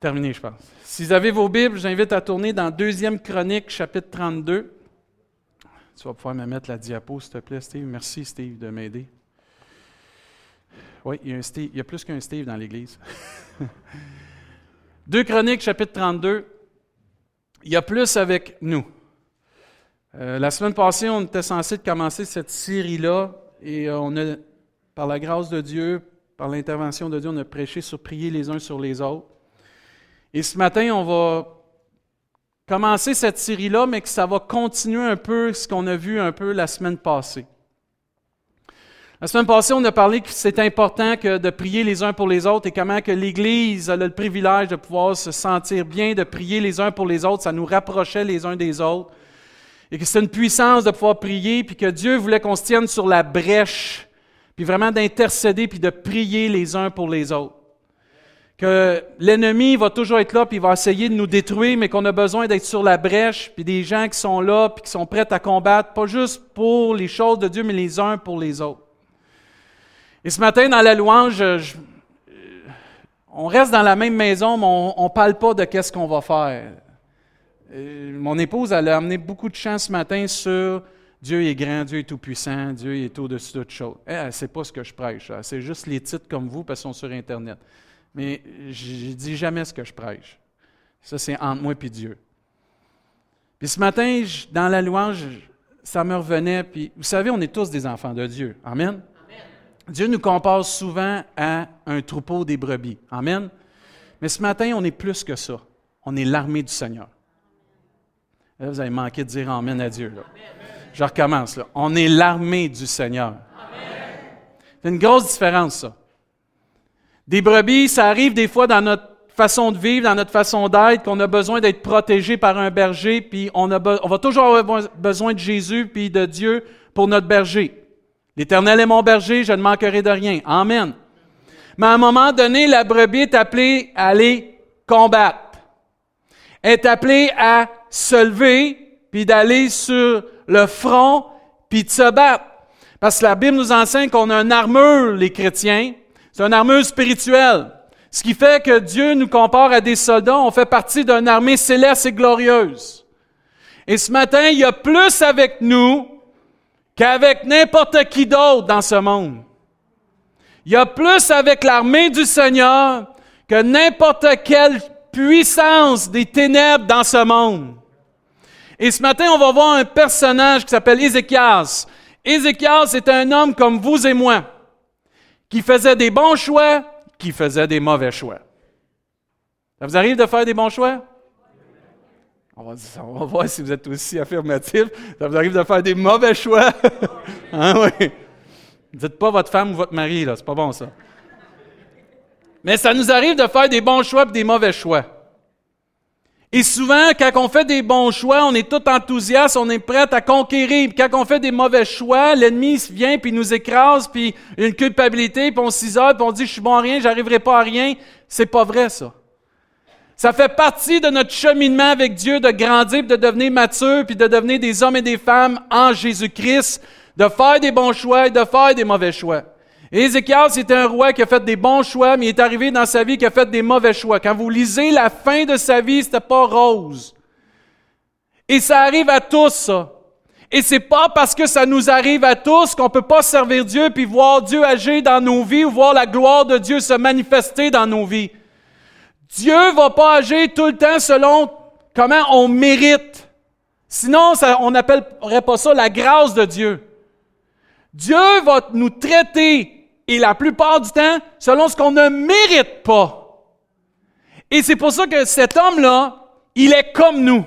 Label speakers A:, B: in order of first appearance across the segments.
A: terminé, je pense. Si vous avez vos Bibles, j'invite à tourner dans Deuxième Chronique, chapitre 32. Tu vas pouvoir me mettre la diapo, s'il te plaît, Steve. Merci, Steve, de m'aider. Oui, il y a, plus qu'un Steve dans l'Église. Deux Chroniques, chapitre 32. Il y a plus avec nous. Euh, la semaine passée, on était censé commencer cette série-là et euh, on a, par la grâce de Dieu, par l'intervention de Dieu, on a prêché sur prier les uns sur les autres. Et ce matin, on va commencer cette série-là, mais que ça va continuer un peu ce qu'on a vu un peu la semaine passée. La semaine passée, on a parlé que c'est important de prier les uns pour les autres et comment que l'Église a le privilège de pouvoir se sentir bien, de prier les uns pour les autres. Ça nous rapprochait les uns des autres. Et que c'est une puissance de pouvoir prier, puis que Dieu voulait qu'on se tienne sur la brèche, puis vraiment d'intercéder, puis de prier les uns pour les autres. Que l'ennemi va toujours être là, puis il va essayer de nous détruire, mais qu'on a besoin d'être sur la brèche, puis des gens qui sont là, puis qui sont prêts à combattre, pas juste pour les choses de Dieu, mais les uns pour les autres. Et ce matin, dans la louange, on reste dans la même maison, mais on ne parle pas de qu'est-ce qu'on va faire. mon épouse, elle a amené beaucoup de chance ce matin sur Dieu est grand, Dieu est tout-puissant, Dieu est au-dessus de toutes choses. Elle ne sait pas ce que je prêche. C'est juste les titres comme vous parce qu'ils sont sur Internet. Mais je ne dis jamais ce que je prêche. Ça, c'est entre moi et Dieu. Puis ce matin, dans la louange, ça me revenait. Puis vous savez, on est tous des enfants de Dieu. Amen? Dieu nous compare souvent à un troupeau des brebis. Amen? Mais ce matin, on est plus que ça. On est l'armée du Seigneur. Là, vous avez manqué de dire Amen à Dieu. Je recommence. Là. On est l'armée du Seigneur. C'est une grosse différence, ça. Des brebis, ça arrive des fois dans notre façon de vivre, dans notre façon d'être, qu'on a besoin d'être protégé par un berger, puis on, a on va toujours avoir besoin de Jésus puis de Dieu pour notre berger. L'Éternel est mon berger, je ne manquerai de rien. Amen. Mais à un moment donné, la brebis est appelée à aller combattre. Est appelée à se lever, puis d'aller sur le front, puis de se battre. Parce que la Bible nous enseigne qu'on a une armure, les chrétiens. C'est une armure spirituelle. Ce qui fait que Dieu nous compare à des soldats. On fait partie d'une armée céleste et glorieuse. Et ce matin, il y a plus avec nous qu'avec n'importe qui d'autre dans ce monde. Il y a plus avec l'armée du Seigneur que n'importe quelle puissance des ténèbres dans ce monde. Et ce matin, on va voir un personnage qui s'appelle Ézéchias. Ézéchias est un homme comme vous et moi, qui faisait des bons choix, qui faisait des mauvais choix. Ça vous arrive de faire des bons choix? On va, voir si vous êtes aussi affirmatif. Ça vous arrive de faire des mauvais choix? hein, oui. Dites pas votre femme ou votre mari, là. C'est pas bon, ça. Mais ça nous arrive de faire des bons choix et des mauvais choix. Et souvent, quand on fait des bons choix, on est tout enthousiaste, on est prêt à conquérir. Puis quand on fait des mauvais choix, l'ennemi vient puis nous écrase, puis une culpabilité, puis on s'isole, puis on dit je suis bon à rien, j'arriverai pas à rien. C'est pas vrai ça. Ça fait partie de notre cheminement avec Dieu de grandir, de devenir mature, puis de devenir des hommes et des femmes en Jésus-Christ, de faire des bons choix et de faire des mauvais choix. Ézéchiel, c'était un roi qui a fait des bons choix, mais il est arrivé dans sa vie qui a fait des mauvais choix. Quand vous lisez la fin de sa vie, c'était pas rose. Et ça arrive à tous, ça. Et c'est pas parce que ça nous arrive à tous qu'on peut pas servir Dieu puis voir Dieu agir dans nos vies ou voir la gloire de Dieu se manifester dans nos vies. Dieu va pas agir tout le temps selon comment on mérite. Sinon, on n'appellerait pas ça la grâce de Dieu. Dieu va nous traiter, et la plupart du temps, selon ce qu'on ne mérite pas. Et c'est pour ça que cet homme-là, il est comme nous.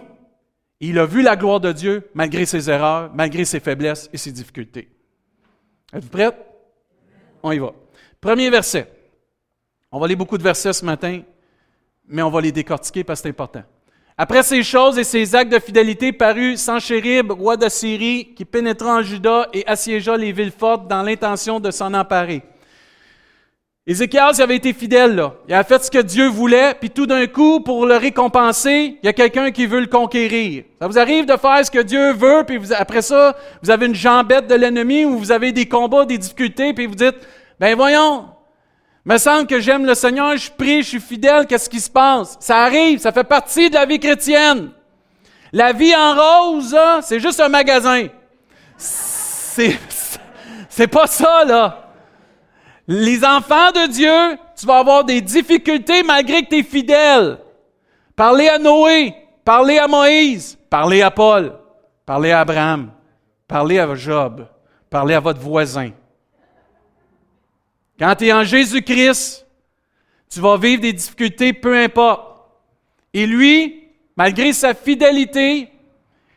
A: Il a vu la gloire de Dieu malgré ses erreurs, malgré ses faiblesses et ses difficultés. Êtes-vous prêts? On y va. Premier verset. On va lire beaucoup de versets ce matin mais on va les décortiquer parce que c'est important. Après ces choses et ces actes de fidélité parut Sanchérib, roi de Syrie, qui pénétra en Juda et assiégea les villes fortes dans l'intention de s'en emparer. Ézéchias avait été fidèle, là. Il a fait ce que Dieu voulait, puis tout d'un coup, pour le récompenser, il y a quelqu'un qui veut le conquérir. Ça vous arrive de faire ce que Dieu veut, puis après ça, vous avez une jambette de l'ennemi, ou vous avez des combats, des difficultés, puis vous dites, ben voyons, me semble que j'aime le Seigneur, je prie, je suis fidèle, qu'est-ce qui se passe? Ça arrive, ça fait partie de la vie chrétienne. La vie en rose, c'est juste un magasin. C'est, c'est pas ça, là. Les enfants de Dieu, tu vas avoir des difficultés malgré que tu es fidèle. Parlez à Noé, parlez à Moïse, parlez à Paul, parlez à Abraham, parlez à Job, parlez à votre voisin. Quand tu es en Jésus-Christ, tu vas vivre des difficultés, peu importe. Et lui, malgré sa fidélité,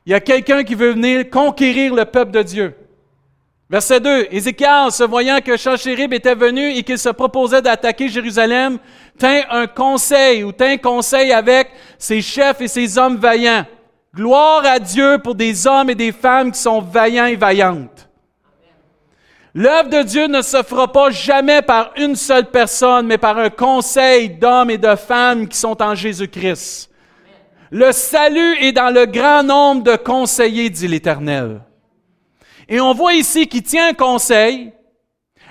A: il y a quelqu'un qui veut venir conquérir le peuple de Dieu. Verset 2. Ézéchiel, se voyant que Chachérib était venu et qu'il se proposait d'attaquer Jérusalem, tint un conseil ou tint conseil avec ses chefs et ses hommes vaillants. Gloire à Dieu pour des hommes et des femmes qui sont vaillants et vaillantes. L'œuvre de Dieu ne se fera pas jamais par une seule personne, mais par un conseil d'hommes et de femmes qui sont en Jésus-Christ. Le salut est dans le grand nombre de conseillers, dit l'Éternel. Et on voit ici qu'il tient un conseil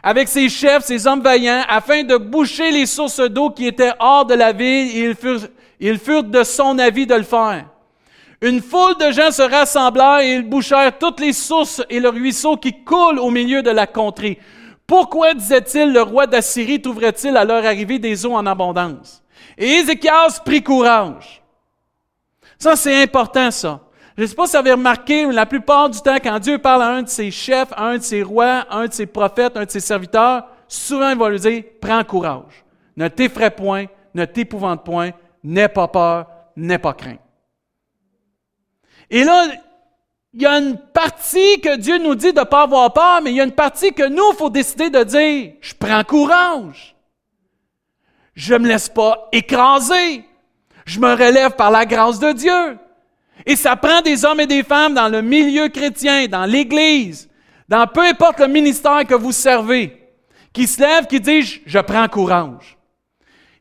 A: avec ses chefs, ses hommes vaillants, afin de boucher les sources d'eau qui étaient hors de la ville, ils furent, de son avis de le faire. Une foule de gens se rassemblèrent et ils bouchèrent toutes les sources et le ruisseau qui coulent au milieu de la contrée. Pourquoi, disait-il, le roi d'Assyrie trouverait-il à leur arrivée des eaux en abondance? Et Ézéchias prit courage. Ça, c'est important, ça. Je ne sais pas si vous avez remarqué, mais la plupart du temps, quand Dieu parle à un de ses chefs, à un de ses rois, un de ses prophètes, un de ses serviteurs, souvent il va lui dire, prends courage. Ne t'effraie point, ne t'épouvante point, n'aie pas peur, n'aie pas crainte. Et là, il y a une partie que Dieu nous dit de ne pas avoir peur, mais il y a une partie que nous, il faut décider de dire, je prends courage. Je ne me laisse pas écraser. Je me relève par la grâce de Dieu. Et ça prend des hommes et des femmes dans le milieu chrétien, dans l'Église, dans peu importe le ministère que vous servez, qui se lèvent, qui disent, je prends courage.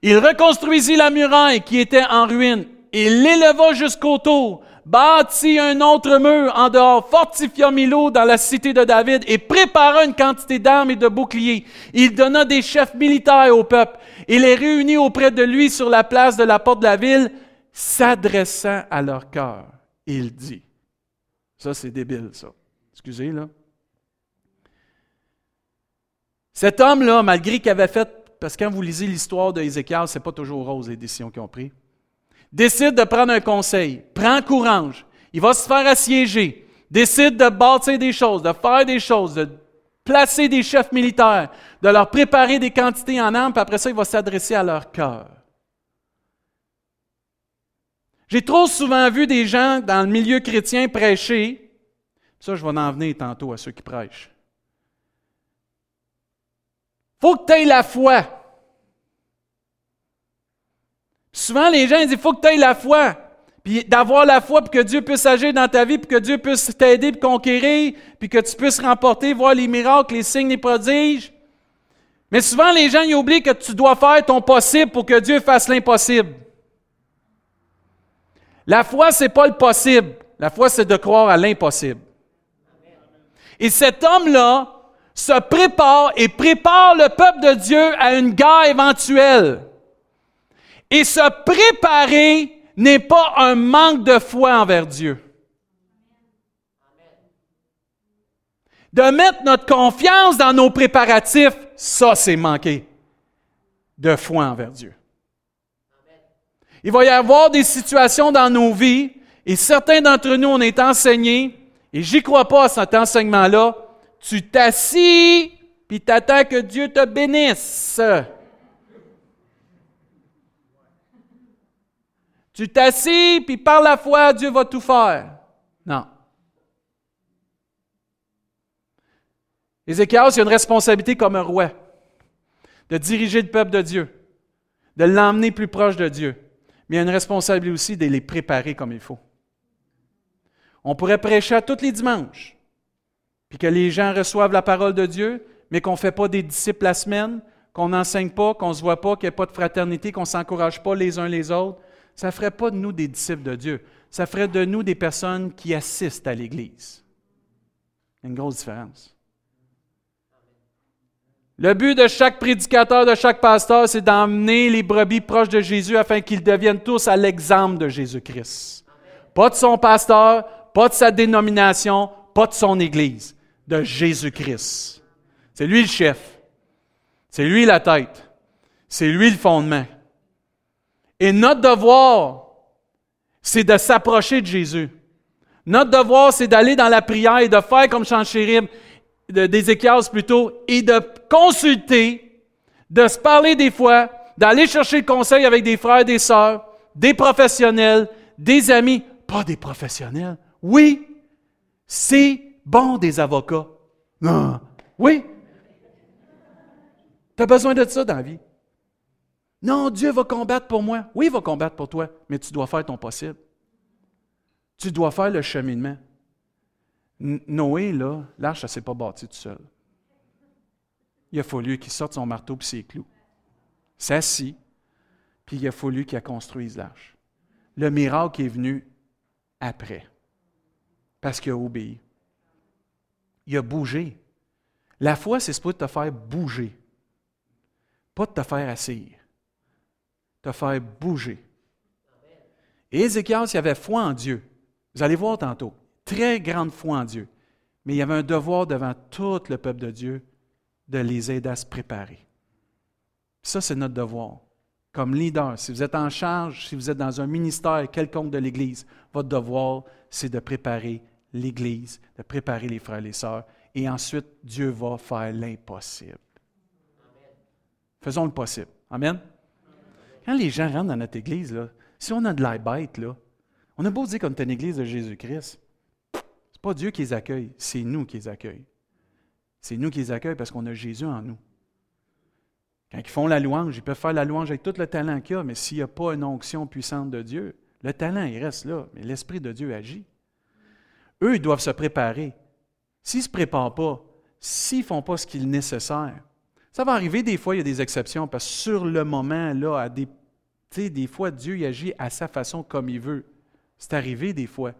A: Il reconstruisit la muraille qui était en ruine. Il l'éleva jusqu'au tour bâtit un autre mur en dehors, fortifia Milo dans la cité de David et prépara une quantité d'armes et de boucliers. Il donna des chefs militaires au peuple et les réunit auprès de lui sur la place de la porte de la ville, s'adressant à leur cœur. Il dit. Ça, c'est débile, ça. Excusez, là. Cet homme-là, malgré qu'il avait fait, parce que quand vous lisez l'histoire d'Ézéchiel, ce n'est pas toujours rose les décisions qu'ils ont prises décide de prendre un conseil, prend courage, il va se faire assiéger, décide de bâtir des choses, de faire des choses, de placer des chefs militaires, de leur préparer des quantités en armes, puis après ça, il va s'adresser à leur cœur. J'ai trop souvent vu des gens dans le milieu chrétien prêcher, ça je vais en venir tantôt à ceux qui prêchent. Faut que tu aies la foi. Souvent, les gens disent, il faut que tu aies la foi. Puis d'avoir la foi pour que Dieu puisse agir dans ta vie, puis que Dieu puisse t'aider pour conquérir, puis que tu puisses remporter, voir les miracles, les signes, les prodiges. Mais souvent, les gens oublient que tu dois faire ton possible pour que Dieu fasse l'impossible. La foi, c'est pas le possible. La foi, c'est de croire à l'impossible. Et cet homme-là se prépare et prépare le peuple de Dieu à une guerre éventuelle. Et se préparer n'est pas un manque de foi envers Dieu. De mettre notre confiance dans nos préparatifs, ça c'est manquer de foi envers Dieu. Il va y avoir des situations dans nos vies, et certains d'entre nous, on est enseignés, et j'y crois pas à cet enseignement-là. Tu t'assis, puis t'attends que Dieu te bénisse. Tu t'assis, puis par la foi, Dieu va tout faire. Non. Ézéchiel, il a une responsabilité comme un roi de diriger le peuple de Dieu, de l'emmener plus proche de Dieu. Il a une responsabilité aussi de les préparer comme il faut. On pourrait prêcher à tous les dimanches, puis que les gens reçoivent la parole de Dieu, mais qu'on ne fait pas des disciples la semaine, qu'on n'enseigne pas, qu'on ne se voit pas, qu'il n'y ait pas de fraternité, qu'on ne s'encourage pas les uns les autres, ça ne ferait pas de nous des disciples de Dieu. Ça ferait de nous des personnes qui assistent à l'Église. Y une grosse différence. Le but de chaque prédicateur, de chaque pasteur, c'est d'emmener les brebis proches de Jésus afin qu'ils deviennent tous à l'exemple de Jésus-Christ. Pas de son pasteur, pas de sa dénomination, pas de son Église, de Jésus-Christ. C'est lui le chef. C'est lui la tête. C'est lui le fondement. Et notre devoir, c'est de s'approcher de Jésus. Notre devoir, c'est d'aller dans la prière et de faire comme Chanchérib, d'Ézéchias plutôt, et de consulter, de se parler des fois, d'aller chercher conseil avec des frères des sœurs, des professionnels, des amis, pas des professionnels. Oui, c'est bon des avocats. Non. Oui. Tu as besoin de ça dans la vie. Non, Dieu va combattre pour moi. Oui, il va combattre pour toi, mais tu dois faire ton possible. Tu dois faire le cheminement. Noé, l'arche, ne s'est pas bâti tout seul. Il a fallu qu'il sorte son marteau et ses clous. S'assit, puis il a fallu qu'il construise l'arche. Le miracle est venu après, parce qu'il a obéi. Il a bougé. La foi, c'est pour te faire bouger, pas de te faire assis, te faire bouger. Et Ézéchias, il avait foi en Dieu. Vous allez voir tantôt. Très grande foi en Dieu. Mais il y avait un devoir devant tout le peuple de Dieu de les aider à se préparer. Ça, c'est notre devoir. Comme leader, si vous êtes en charge, si vous êtes dans un ministère quelconque de l'Église, votre devoir, c'est de préparer l'Église, de préparer les frères et les sœurs. Et ensuite, Dieu va faire l'impossible. Faisons le possible. Amen? Quand les gens rentrent dans notre Église, si on a de la bête, on a beau dire qu'on est une église de Jésus-Christ. Pas Dieu qui les accueille, c'est nous qui les accueillons. C'est nous qui les accueillons parce qu'on a Jésus en nous. Quand ils font la louange, ils peuvent faire la louange avec tout le talent qu'il y a, mais s'il n'y a pas une onction puissante de Dieu, le talent, il reste là, mais l'Esprit de Dieu agit. Eux, ils doivent se préparer. S'ils ne se préparent pas, s'ils ne font pas ce qu'il est nécessaire, ça va arriver des fois, il y a des exceptions, parce que sur le moment, là, à des, des fois, Dieu agit à sa façon comme il veut. C'est arrivé des fois.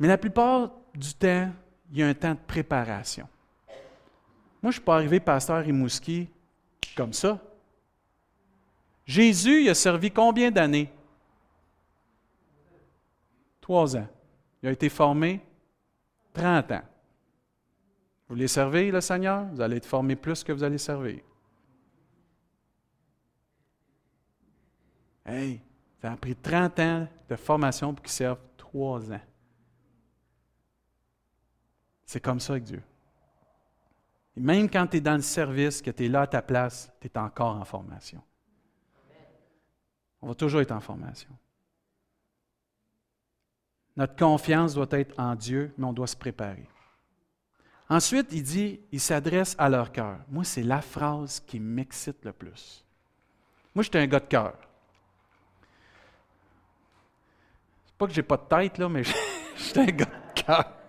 A: Mais la plupart du temps, il y a un temps de préparation. Moi, je ne suis pas arrivé pasteur Rimouski comme ça. Jésus, il a servi combien d'années? Trois ans. Il a été formé 30 ans. Vous voulez servir le Seigneur? Vous allez être formé plus que vous allez servir. Hey, ça a pris 30 ans de formation pour qu'ils servent 3 ans. C'est comme ça avec Dieu. Et même quand tu es dans le service, que tu es là à ta place, tu es encore en formation. On va toujours être en formation. Notre confiance doit être en Dieu, mais on doit se préparer. Ensuite, il dit, il s'adresse à leur cœur. Moi, c'est la phrase qui m'excite le plus. Moi, j'étais un gars de cœur. Pas que j'ai pas de tête, là, mais j'étais un gars de cœur.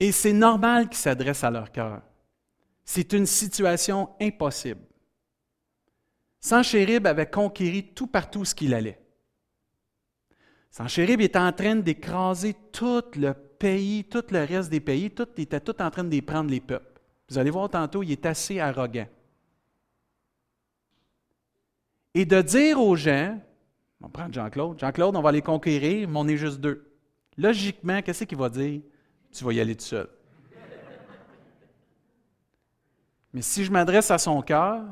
A: Et c'est normal qu'ils s'adressent à leur cœur. C'est une situation impossible. Sanchérib avait conquéri tout partout ce qu'il allait. Sanchérib était en train d'écraser tout le pays, tout le reste des pays, il était tout en train de prendre les peuples. Vous allez voir tantôt, il est assez arrogant. Et de dire aux gens, on va prendre Jean-Claude. Jean-Claude, on va les conquérir, mais on est juste deux. Logiquement, qu'est-ce qu'il va dire? Tu vas y aller tout seul. Mais si je m'adresse à son cœur,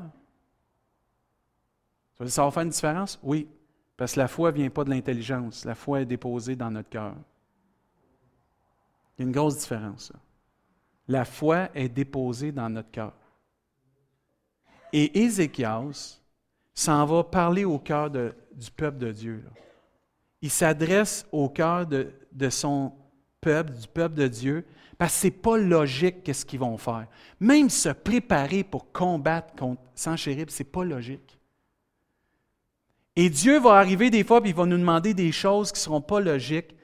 A: ça va faire une différence? Oui, parce que la foi ne vient pas de l'intelligence. La foi est déposée dans notre cœur. Il y a une grosse différence. La foi est déposée dans notre cœur. Et Ézéchias s'en va parler au cœur de, du peuple de Dieu. Il s'adresse au cœur de, son peuple, du peuple de Dieu, parce que ce n'est pas logique qu'est-ce qu'ils vont faire. Même se préparer pour combattre contre Sanchérib, ce n'est pas logique. Et Dieu va arriver des fois, puis il va nous demander des choses qui ne seront pas logiques.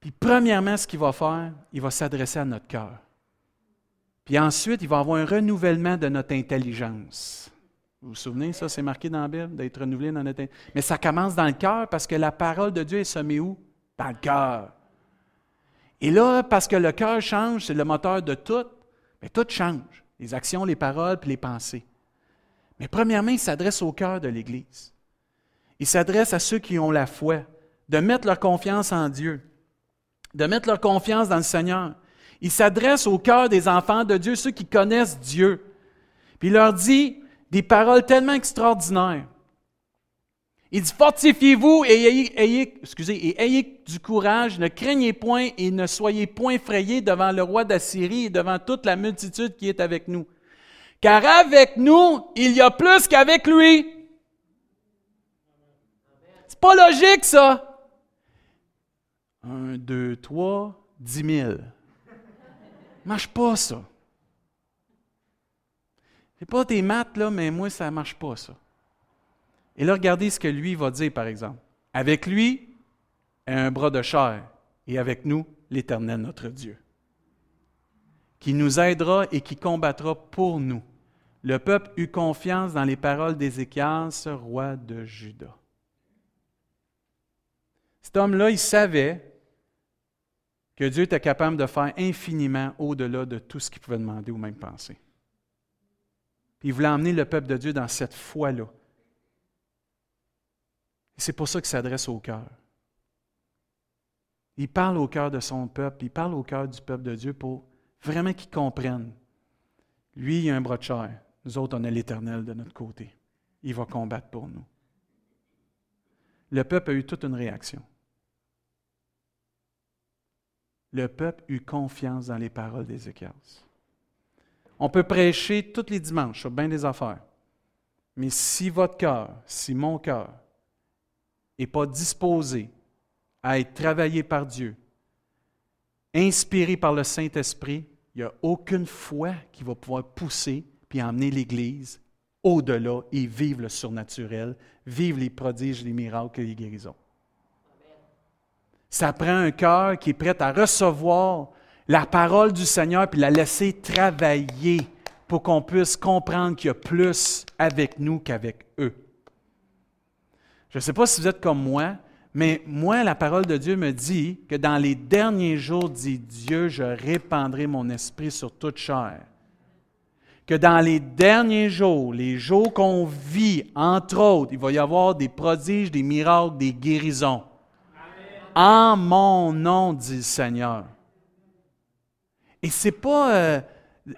A: Puis premièrement, ce qu'il va faire, il va s'adresser à notre cœur. Puis ensuite, il va avoir un renouvellement de notre intelligence. Vous vous souvenez, ça, c'est marqué dans la Bible, d'être renouvelé dans notre... Mais ça commence dans le cœur parce que la parole de Dieu est semée où? Dans le cœur. Et là, parce que le cœur change, c'est le moteur de tout, mais tout change. Les actions, les paroles, puis les pensées. Mais premièrement, il s'adresse au cœur de l'Église. Il s'adresse à ceux qui ont la foi, de mettre leur confiance en Dieu, de mettre leur confiance dans le Seigneur. Il s'adresse au cœur des enfants de Dieu, ceux qui connaissent Dieu. Puis il leur dit des paroles tellement extraordinaires. Il dit, fortifiez-vous et ayez, excusez, et ayez du courage, ne craignez point et ne soyez point effrayés devant le roi d'Assyrie et devant toute la multitude qui est avec nous. Car avec nous, il y a plus qu'avec lui. C'est pas logique, ça. Un, deux, trois, dix mille. Marche pas, ça. C'est pas tes maths, là, mais moi, ça marche pas, ça. Et là, regardez ce que lui va dire, par exemple. Avec lui, un bras de chair, et avec nous, l'Éternel notre Dieu, qui nous aidera et qui combattra pour nous. Le peuple eut confiance dans les paroles d'Ézéchias, roi de Juda. Cet homme-là, il savait que Dieu était capable de faire infiniment au-delà de tout ce qu'il pouvait demander ou même penser. Puis il voulait emmener le peuple de Dieu dans cette foi-là, c'est pour ça qu'il s'adresse au cœur. Il parle au cœur de son peuple, il parle au cœur du peuple de Dieu pour vraiment qu'ils comprennent. Lui, il a un bras de chair. Nous autres, on a l'Éternel de notre côté. Il va combattre pour nous. Le peuple a eu toute une réaction. Le peuple eut confiance dans les paroles d'Ézéchias. On peut prêcher tous les dimanches sur bien des affaires. Mais si votre cœur, si mon cœur n'est pas disposé à être travaillé par Dieu, inspiré par le Saint-Esprit, il n'y a aucune foi qui va pouvoir pousser puis emmener l'Église au-delà et vivre le surnaturel, vivre les prodiges, les miracles et les guérisons. Ça prend un cœur qui est prêt à recevoir la parole du Seigneur puis la laisser travailler pour qu'on puisse comprendre qu'il y a plus avec nous qu'avec. Je ne sais pas si vous êtes comme moi, mais moi, la parole de Dieu me dit que dans les derniers jours, dit Dieu, je répandrai mon esprit sur toute chair. Que dans les derniers jours, les jours qu'on vit, entre autres, il va y avoir des prodiges, des miracles, des guérisons. En mon nom, dit le Seigneur. Et ce n'est pas euh,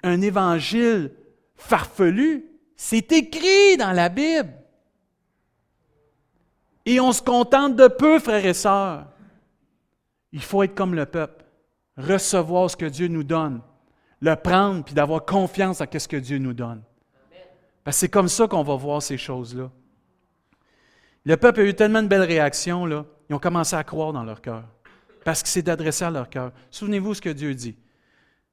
A: un évangile farfelu, c'est écrit dans la Bible. Et on se contente de peu, frères et sœurs. Il faut être comme le peuple, recevoir ce que Dieu nous donne, le prendre, puis d'avoir confiance à ce que Dieu nous donne. Parce que c'est comme ça qu'on va voir ces choses-là. Le peuple a eu tellement de belles réactions, là, ils ont commencé à croire dans leur cœur. Parce que c'est d'adresser à leur cœur. Souvenez-vous ce que Dieu dit.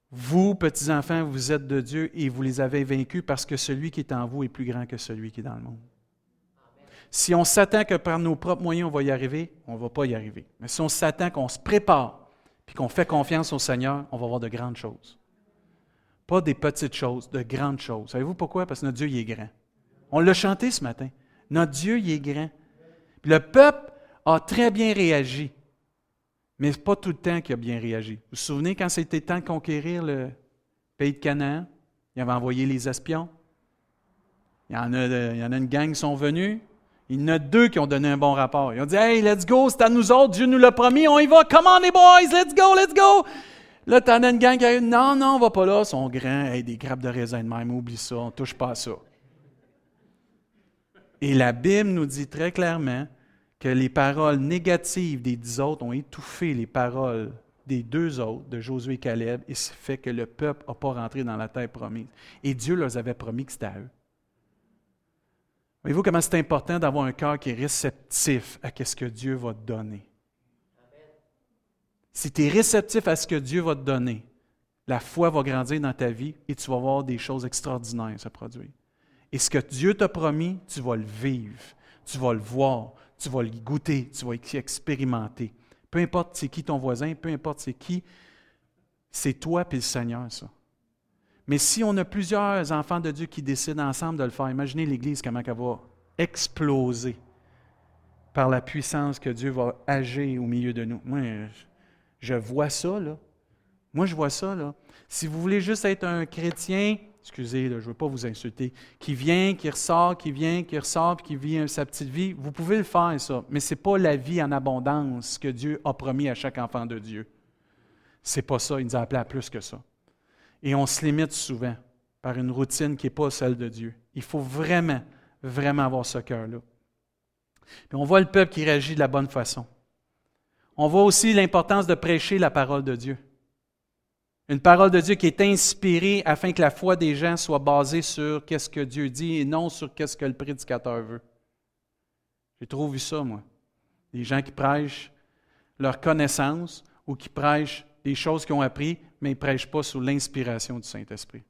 A: Vous, petits-enfants, vous êtes de Dieu et vous les avez vaincus parce que celui qui est en vous est plus grand que celui qui est dans le monde. Si on s'attend que par nos propres moyens on va y arriver, on ne va pas y arriver. Mais si on s'attend qu'on se prépare puis qu'on fait confiance au Seigneur, on va voir de grandes choses. Pas des petites choses, de grandes choses. Savez-vous pourquoi? Parce que notre Dieu, il est grand. On l'a chanté ce matin. Notre Dieu, il est grand. le peuple a très bien réagi. Mais ce n'est pas tout le temps qu'il a bien réagi. Vous vous souvenez quand c'était temps de conquérir le pays de Canaan? Il avait envoyé les espions. Il y en a, il y en a une gang qui sont venus. Il y en a deux qui ont donné un bon rapport. Ils ont dit Hey, let's go, c'est à nous autres, Dieu nous l'a promis, on y va, come on les boys, let's go, let's go. Là, t'en as une gang qui a dit Non, non, on va pas là, ils sont grands, hey, des grappes de raisin de même, oublie ça, on touche pas à ça. Et la Bible nous dit très clairement que les paroles négatives des dix autres ont étouffé les paroles des deux autres, de Josué et Caleb, et ce fait que le peuple n'a pas rentré dans la terre promise. Et Dieu leur avait promis que c'était à eux. Voyez-vous comment c'est important d'avoir un cœur qui est réceptif à ce que Dieu va te donner? Si tu es réceptif à ce que Dieu va te donner, la foi va grandir dans ta vie et tu vas voir des choses extraordinaires se produire. Et ce que Dieu t'a promis, tu vas le vivre, tu vas le voir, tu vas le goûter, tu vas expérimenter. Peu importe c'est qui ton voisin, peu importe c'est qui, c'est toi et le Seigneur, ça. Mais si on a plusieurs enfants de Dieu qui décident ensemble de le faire, imaginez l'Église comment elle va exploser par la puissance que Dieu va agir au milieu de nous. Moi, Je vois ça, là. Moi, je vois ça, là. Si vous voulez juste être un chrétien, excusez, je ne veux pas vous insulter, qui vient, qui ressort, qui vient, qui ressort, puis qui vit sa petite vie, vous pouvez le faire, ça. Mais ce n'est pas la vie en abondance que Dieu a promis à chaque enfant de Dieu. C'est pas ça. Il nous a appelé à plus que ça. Et on se limite souvent par une routine qui n'est pas celle de Dieu. Il faut vraiment, vraiment avoir ce cœur-là. Puis on voit le peuple qui réagit de la bonne façon. On voit aussi l'importance de prêcher la parole de Dieu. Une parole de Dieu qui est inspirée afin que la foi des gens soit basée sur qu'est-ce que Dieu dit et non sur qu'est-ce que le prédicateur veut. J'ai trop vu ça, moi. Des gens qui prêchent leur connaissance ou qui prêchent des choses qu'ils ont appris, mais ils ne prêchent pas sous l'inspiration du Saint-Esprit.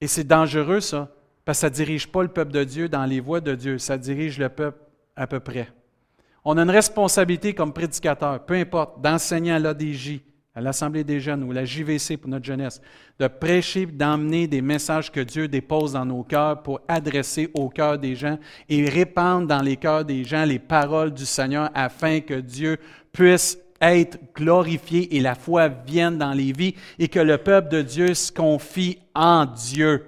A: Et c'est dangereux, ça, parce que ça ne dirige pas le peuple de Dieu dans les voies de Dieu, ça dirige le peuple à peu près. On a une responsabilité comme prédicateur, peu importe, d'enseigner à l'ADJ, à l'Assemblée des jeunes ou la JVC pour notre jeunesse, de prêcher, d'emmener des messages que Dieu dépose dans nos cœurs pour adresser au cœur des gens et répandre dans les cœurs des gens les paroles du Seigneur afin que Dieu puisse être glorifié et la foi vienne dans les vies et que le peuple de Dieu se confie en Dieu.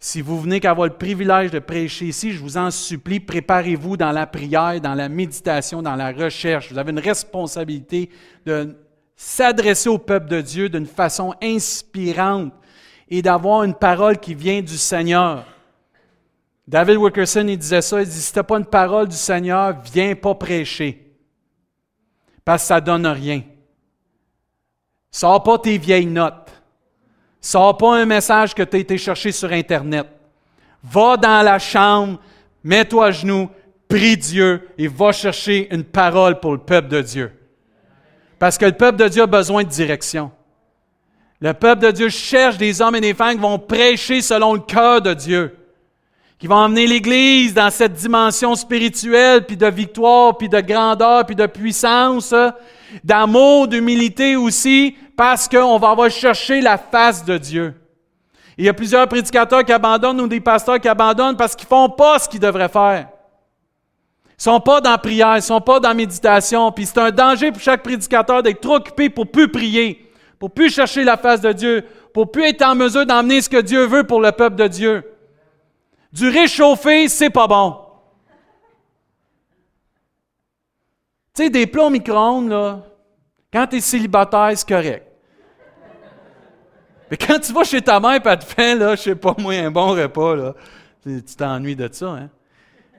A: Si vous venez qu'avoir le privilège de prêcher ici, je vous en supplie, préparez-vous dans la prière, dans la méditation, dans la recherche. Vous avez une responsabilité de s'adresser au peuple de Dieu d'une façon inspirante et d'avoir une parole qui vient du Seigneur. David Wilkerson, il disait ça, il dit, si tu pas une parole du Seigneur, viens pas prêcher. Parce que ça ne donne rien. Sors pas tes vieilles notes. Sors pas un message que tu as été chercher sur Internet. Va dans la chambre, mets-toi à genoux, prie Dieu et va chercher une parole pour le peuple de Dieu. Parce que le peuple de Dieu a besoin de direction. Le peuple de Dieu cherche des hommes et des femmes qui vont prêcher selon le cœur de Dieu, qui vont emmener l'Église dans cette dimension spirituelle, puis de victoire, puis de grandeur, puis de puissance, d'amour, d'humilité aussi, parce qu'on va avoir cherché la face de Dieu. il y a plusieurs prédicateurs qui abandonnent ou des pasteurs qui abandonnent parce qu'ils font pas ce qu'ils devraient faire. Ils sont pas dans prière, ils sont pas dans méditation. Puis c'est un danger pour chaque prédicateur d'être trop occupé pour plus prier, pour plus chercher la face de Dieu, pour plus être en mesure d'emmener ce que Dieu veut pour le peuple de Dieu. Du réchauffer, c'est pas bon. Tu sais, des plats au micro-ondes, là, quand tu es célibataire, c'est correct. Mais quand tu vas chez ta mère elle te fait, là, je sais pas moi, un bon repas, là, tu t'ennuies de ça, hein?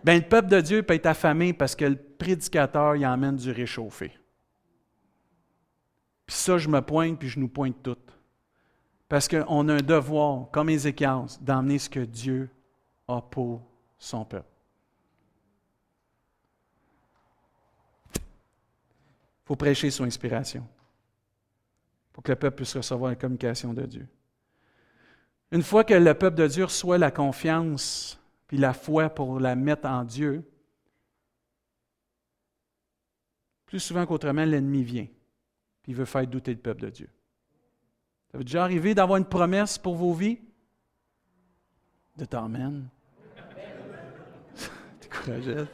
A: Bien, le peuple de Dieu peut être affamé parce que le prédicateur, il emmène du réchauffé. Puis ça, je me pointe, puis je nous pointe toutes. Parce qu'on a un devoir, comme Ézéchiel, d'emmener ce que Dieu a pour son peuple. Il faut prêcher son inspiration pour que le peuple puisse recevoir la communication de Dieu. Une fois que le peuple de Dieu reçoit la confiance puis la foi pour la mettre en Dieu, plus souvent qu'autrement, l'ennemi vient, puis il veut faire douter le peuple de Dieu. Ça vous est déjà arrivé d'avoir une promesse pour vos vies? De t'emmène. Courageux.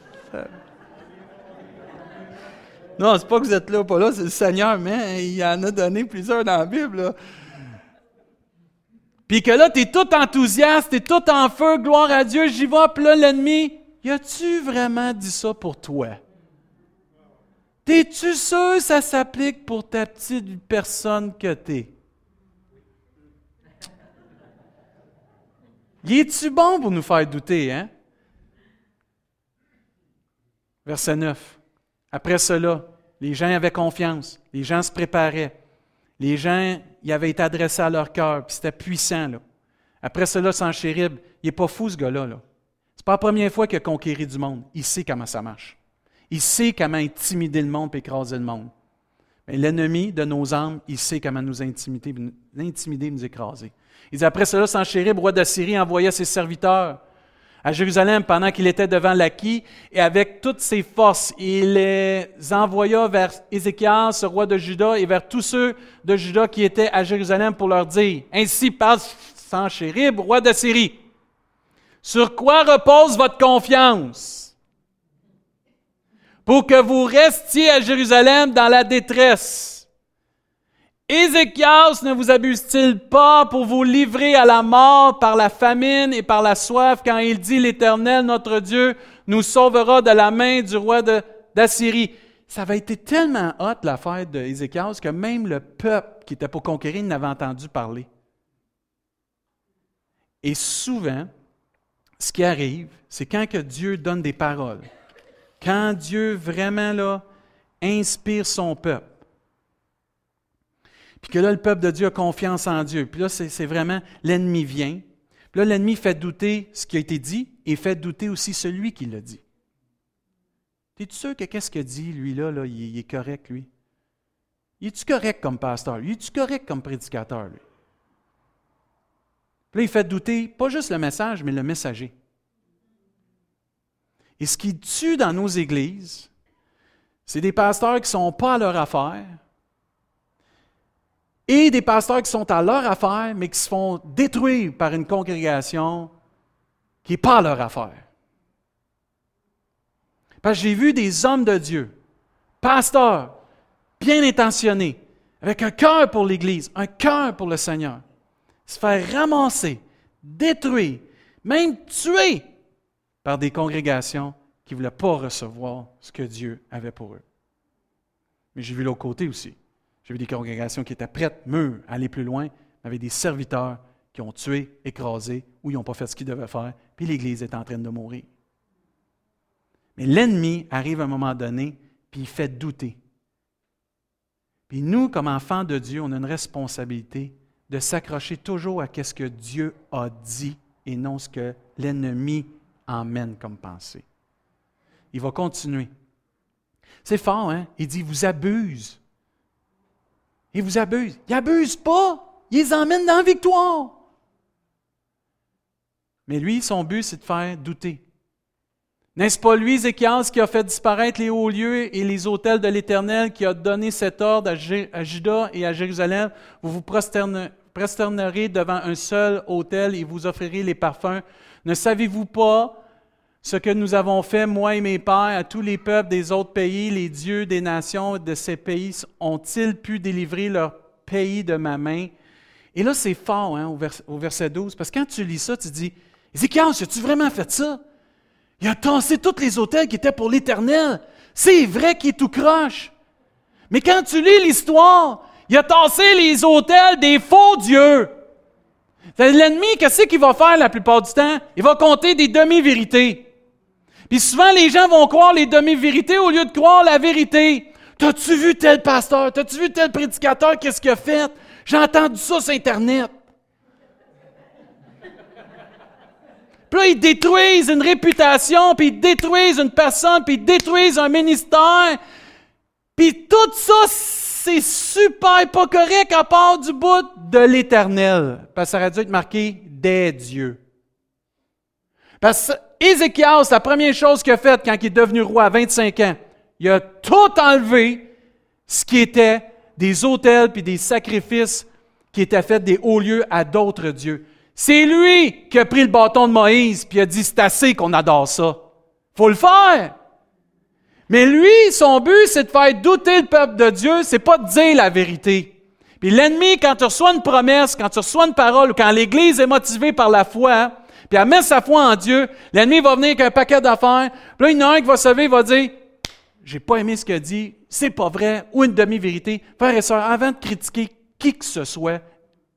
A: Non, c'est pas que vous êtes là, pas là, c'est le Seigneur, mais il en a donné plusieurs dans la Bible. Puis que là, tu es tout enthousiaste, tu es tout en feu, gloire à Dieu, j'y vais, puis là, l'ennemi, y a-tu vraiment dit ça pour toi? T'es-tu sûr que ça s'applique pour ta petite personne que t'es? Y es-tu bon pour nous faire douter, hein? Verset 9. Après cela, les gens avaient confiance, les gens se préparaient, les gens y avaient été adressés à leur cœur, puis c'était puissant. Après cela, Sanchérib, il n'est pas fou ce gars-là. Là. Ce n'est pas la première fois qu'il a conquéri du monde. Il sait comment ça marche. Il sait comment intimider le monde et écraser le monde. L'ennemi de nos âmes, il sait comment nous intimider, intimider nous écraser. Il dit après cela, Sanchérib, roi d'Assyrie, envoya ses serviteurs à Jérusalem pendant qu'il était devant l'acquis, et avec toutes ses forces, il les envoya vers Ézéchias, ce roi de Juda, et vers tous ceux de Juda qui étaient à Jérusalem pour leur dire, Ainsi parle Sanchérib, roi de Syrie. Sur quoi repose votre confiance? pour que vous restiez à Jérusalem dans la détresse. Ézéchias ne vous abuse-t-il pas pour vous livrer à la mort par la famine et par la soif quand il dit l'Éternel, notre Dieu, nous sauvera de la main du roi d'Assyrie? Ça avait été tellement hot l'affaire d'Ézéchias que même le peuple qui était pour conquérir n'avait entendu parler. Et souvent, ce qui arrive, c'est quand Dieu donne des paroles, quand Dieu vraiment là, inspire son peuple, puis que là, le peuple de Dieu a confiance en Dieu, puis là, c'est vraiment, l'ennemi vient, puis là, l'ennemi fait douter ce qui a été dit et fait douter aussi celui qui l'a dit. Es-tu sûr que qu'est-ce qu'il dit, lui-là, là, il, est correct, lui? Il est-tu correct comme pasteur? Il est-tu correct comme prédicateur, lui? Puis là, il fait douter pas juste le message, mais le messager. Et ce qui tue dans nos églises, c'est des pasteurs qui ne sont pas à leur affaire et des pasteurs qui sont à leur affaire, mais qui se font détruire par une congrégation qui n'est pas à leur affaire. Parce que j'ai vu des hommes de Dieu, pasteurs, bien intentionnés, avec un cœur pour l'Église, un cœur pour le Seigneur, se faire ramasser, détruire, même tuer par des congrégations qui ne voulaient pas recevoir ce que Dieu avait pour eux. Mais j'ai vu l'autre côté aussi. J'ai vu des congrégations qui étaient prêtes, mûres, à aller plus loin, mais avec des serviteurs qui ont tué, écrasé, ou ils n'ont pas fait ce qu'ils devaient faire, puis l'Église est en train de mourir. Mais l'ennemi arrive à un moment donné, puis il fait douter. Puis nous, comme enfants de Dieu, on a une responsabilité de s'accrocher toujours à ce que Dieu a dit et non ce que l'ennemi emmène comme pensée. Il va continuer. C'est fort, hein? Il dit, vous abuse. Il vous abuse. Il abuse pas. Il les emmène dans la victoire. Mais lui, son but, c'est de faire douter. N'est-ce pas lui, Ézéchias, qui a fait disparaître les hauts lieux et les hôtels de l'Éternel, qui a donné cet ordre à, Juda et à Jérusalem? Vous vous prosternerez devant un seul hôtel et vous offrirez les parfums. Ne savez-vous pas ce que nous avons fait, moi et mes pères, à tous les peuples des autres pays, les dieux des nations de ces pays, ont-ils pu délivrer leur pays de ma main? Et là, c'est fort hein, au, verset 12, parce que quand tu lis ça, tu dis, Ézéchias, as-tu vraiment fait ça? Il a tassé tous les hôtels qui étaient pour l'Éternel. C'est vrai qu'il tout croche. Mais quand tu lis l'histoire, il a tassé les hôtels des faux dieux. L'ennemi, qu'est-ce qu'il va faire la plupart du temps? Il va compter des demi-vérités. Puis souvent, les gens vont croire les demi-vérités au lieu de croire la vérité. T'as-tu vu tel pasteur? T'as-tu vu tel prédicateur? Qu'est-ce qu'il a fait? J'ai entendu ça sur Internet. Puis là, ils détruisent une réputation, puis ils détruisent une personne, puis ils détruisent un ministère. Puis tout ça, c'est super pas correct à part du bout de l'éternel. Parce que ça aurait dû être marqué des dieux. Parce que Ézéchias, la première chose qu'il a faite quand il est devenu roi à 25 ans, il a tout enlevé ce qui était des autels puis des sacrifices qui étaient faits des hauts lieux à d'autres dieux. C'est lui qui a pris le bâton de Moïse puis a dit c'est assez qu'on adore ça. Faut le faire. Mais lui, son but, c'est de faire douter le peuple de Dieu, c'est pas de dire la vérité. Puis l'ennemi, quand tu reçois une promesse, quand tu reçois une parole, ou quand l'Église est motivée par la foi, puis elle met sa foi en Dieu, l'ennemi va venir avec un paquet d'affaires, puis là, il y en a un qui va se lever, il va dire, j'ai pas aimé ce qu'il a dit, c'est pas vrai, ou une demi-vérité. Frères et sœurs, avant de critiquer qui que ce soit,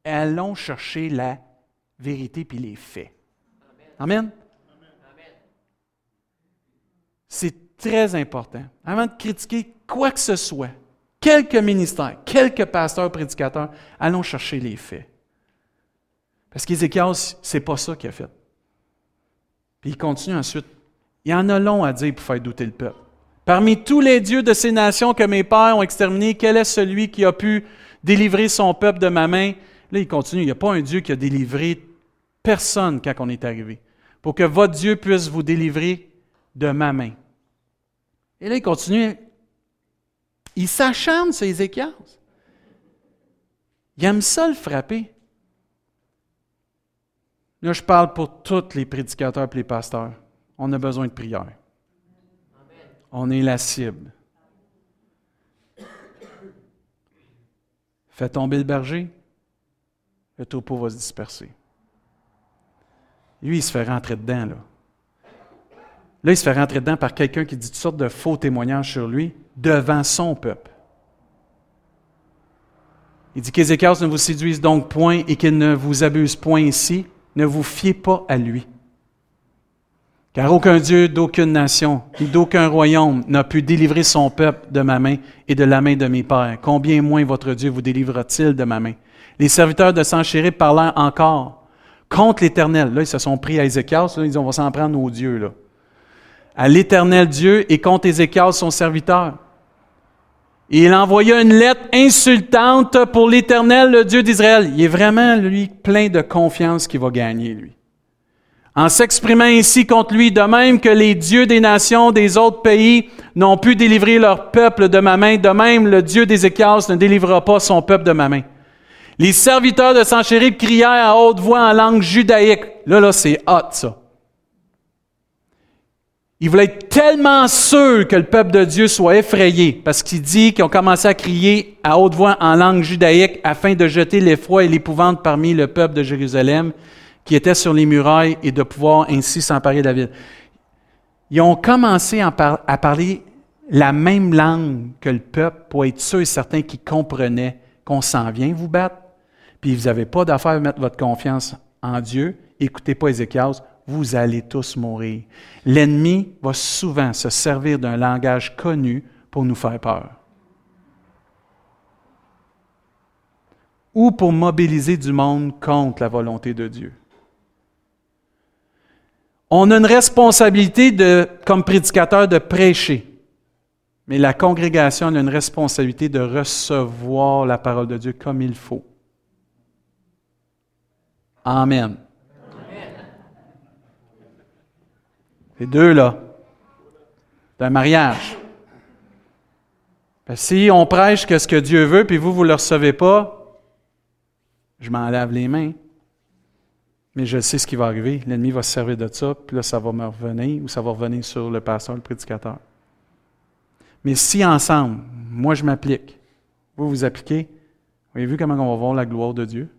A: allons chercher la vérité puis les faits. Amen? C'est très important. Avant de critiquer quoi que ce soit, quelques ministères, quelques pasteurs, prédicateurs, allons chercher les faits. Parce qu'Ézéchias, c'est pas ça qu'il a fait. Il continue ensuite. Il y en a long à dire pour faire douter le peuple. Parmi tous les dieux de ces nations que mes pères ont exterminés, quel est celui qui a pu délivrer son peuple de ma main? Là, il continue. Il n'y a pas un Dieu qui a délivré personne quand on est arrivé. Pour que votre Dieu puisse vous délivrer de ma main. Et là, il continue. Il s'acharne sur Ézéchias. Il aime ça le frapper. Là, je parle pour tous les prédicateurs et les pasteurs. On a besoin de prière. On est la cible. Fais tomber le berger, le troupeau va se disperser. Lui, il se fait rentrer dedans, là. Là, il se fait rentrer dedans par quelqu'un qui dit toutes sortes de faux témoignages sur lui devant son peuple. Il dit qu'Ézéchias ne vous séduise donc point et qu'il ne vous abuse point ici. Ne vous fiez pas à lui. Car aucun Dieu d'aucune nation et d'aucun royaume n'a pu délivrer son peuple de ma main et de la main de mes pères. Combien moins votre Dieu vous délivrera-t-il de ma main? Les serviteurs de Sanchérib parlèrent encore contre l'Éternel. Là, ils se sont pris à Ézéchias. Là, ils disent, on va s'en prendre aux dieux. Là. À l'Éternel Dieu et contre Ézéchias, son serviteur. Il envoya une lettre insultante pour l'Éternel, le Dieu d'Israël. Il est vraiment, lui, plein de confiance qu'il va gagner, lui. En s'exprimant ainsi contre lui, de même que les dieux des nations des autres pays n'ont pu délivrer leur peuple de ma main, de même le Dieu d'Ézéchias ne délivrera pas son peuple de ma main. Les serviteurs de Sanchérib crièrent à haute voix en langue judaïque. Là, là, c'est hot, ça. Ils voulaient être tellement sûrs que le peuple de Dieu soit effrayé, parce qu'il dit qu'ils ont commencé à crier à haute voix en langue judaïque afin de jeter l'effroi et l'épouvante parmi le peuple de Jérusalem qui était sur les murailles et de pouvoir ainsi s'emparer de la ville. Ils ont commencé à, parler la même langue que le peuple pour être sûr et certain qu'ils comprenaient qu'on s'en vient vous battre, puis vous n'avez pas d'affaire à mettre votre confiance en Dieu. Écoutez pas Ézéchias, vous allez tous mourir. L'ennemi va souvent se servir d'un langage connu pour nous faire peur. Ou pour mobiliser du monde contre la volonté de Dieu. On a une responsabilité de, comme prédicateur de prêcher, mais la congrégation a une responsabilité de recevoir la parole de Dieu comme il faut. Amen. Les deux, là, d'un mariage. si on prêche que ce que Dieu veut, puis vous, vous ne le recevez pas, je m'en lave les mains. Mais je sais ce qui va arriver. L'ennemi va se servir de ça, puis là, ça va me revenir, ou ça va revenir sur le pasteur, le prédicateur. Mais si ensemble, moi je m'applique, vous vous appliquez, vous avez vu comment on va voir la gloire de Dieu?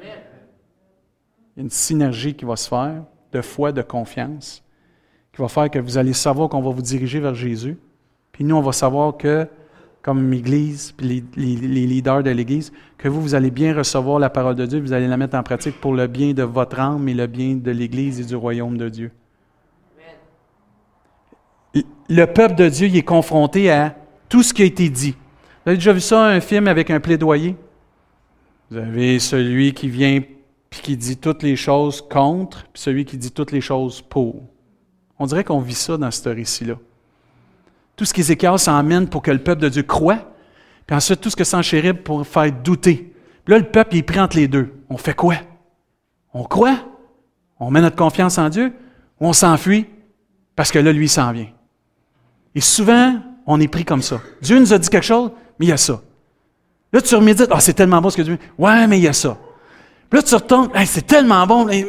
A: Il y a une synergie qui va se faire, de foi, de confiance qui va faire que vous allez savoir qu'on va vous diriger vers Jésus. Puis nous, on va savoir que, comme Église, puis les, leaders de l'Église, que vous, vous allez bien recevoir la parole de Dieu, vous allez la mettre en pratique pour le bien de votre âme et le bien de l'Église et du royaume de Dieu. Le peuple de Dieu il est confronté à tout ce qui a été dit. Vous avez déjà vu ça, un film avec un plaidoyer? Vous avez celui qui vient puis qui dit toutes les choses contre, puis celui qui dit toutes les choses pour. On dirait qu'on vit ça dans ce récit-là. Tout ce qu'Ézéchias s'emmène pour que le peuple de Dieu croit, puis ensuite tout ce que Sanchérib pour faire douter. Puis là, le peuple, il est entre les deux. On fait quoi? On croit? On met notre confiance en Dieu? Ou on s'enfuit? Parce que là, lui, s'en vient. Et souvent, on est pris comme ça. Dieu nous a dit quelque chose, mais il y a ça. Là, tu remédites, ah, c'est tellement bon ce que Dieu. Ouais, mais il y a ça. Puis là, tu retournes, c'est tellement bon, mais,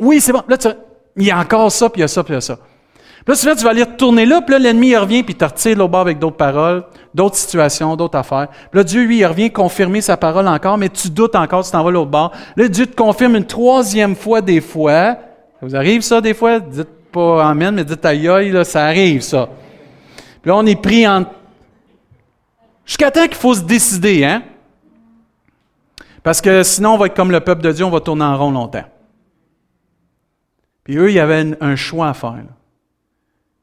A: oui, c'est bon. Là, tu, il y a encore ça, puis il y a ça, puis il y a ça. Puis là, souvent, tu vas aller retourner là, puis là, l'ennemi, il revient, puis il te retire au bord avec d'autres paroles, d'autres situations, d'autres affaires. Puis là, Dieu, lui, il revient confirmer sa parole encore, mais tu doutes encore, tu t'en vas l'autre bord. Là, Dieu te confirme une troisième fois des fois. Ça vous arrive ça, des fois? Dites pas Amen, mais dites aïe aïe, là, ça arrive, ça. Puis là, on est pris en... Jusqu'à temps qu'il faut se décider, hein? Parce que sinon, on va être comme le peuple de Dieu, on va tourner en rond longtemps. Puis eux, il y avait un choix à faire.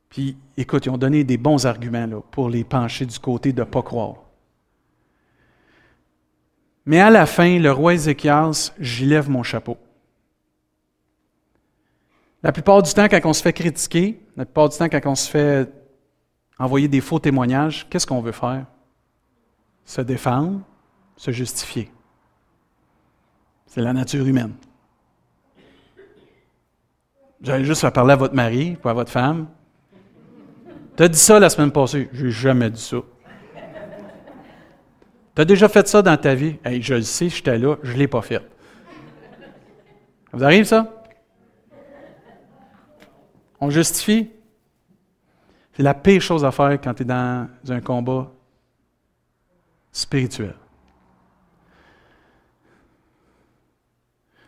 A: Puis, écoute, ils ont donné des bons arguments là, pour les pencher du côté de ne pas croire. Mais à la fin, le roi Ézéchias, j'y lève mon chapeau. La plupart du temps, quand on se fait critiquer, la plupart du temps, quand on se fait envoyer des faux témoignages, qu'est-ce qu'on veut faire? Se défendre, se justifier. C'est la nature humaine. J'allais juste à parler à votre mari ou à votre femme. Tu as dit ça la semaine passée. Je n'ai jamais dit ça. Tu as déjà fait ça dans ta vie? je le sais, j'étais là, je ne l'ai pas fait. Ça vous arrive ça? On justifie? C'est la pire chose à faire quand tu es dans un combat spirituel.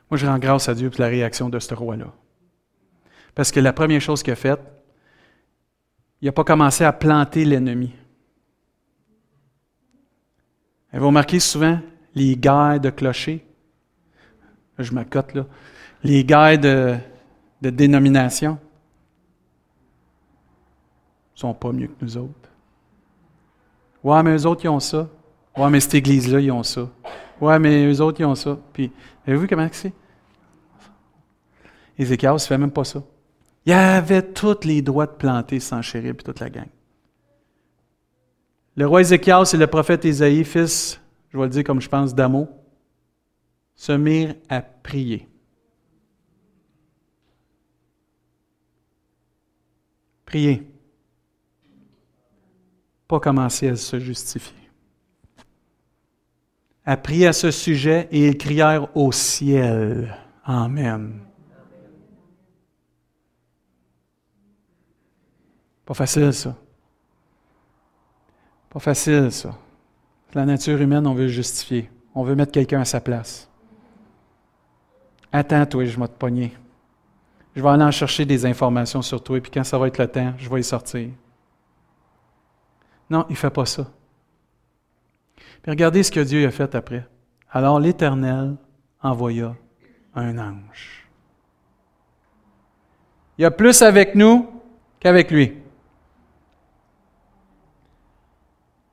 A: Moi, je rends grâce à Dieu pour la réaction de ce roi-là. Parce que la première chose qu'il a faite, il n'a pas commencé à planter l'ennemi. Vous remarquez souvent les guerres de clochers? Je m'accote là. Les guerres de, de dénomination sont pas mieux que nous autres. Ouais, mais eux autres, ils ont ça. Ouais, mais cette église-là, ils ont ça. Ouais, mais eux autres, ils ont ça. Puis, avez-vous vu comment c'est? Ézéchiel ne fait même pas ça. Il avait tous les droits de planter sans chérir et toute la gang. Le roi Ézéchiel, c'est le prophète Ésaïe, fils, je vais le dire comme je pense, d'Amo, se mirent à prier. Prier. Pas commencer à se justifier. À prier à ce sujet et ils crièrent au ciel. Amen. Pas facile, ça. Pas facile, ça. La nature humaine, on veut justifier. On veut mettre quelqu'un à sa place. Attends, toi, je vais te. Je vais aller en chercher des informations sur toi, et puis quand ça va être le temps, je vais y sortir. Non, il ne fait pas ça. Puis regardez ce que Dieu a fait après. Alors l'Éternel envoya un ange. Il y a plus avec nous qu'avec lui.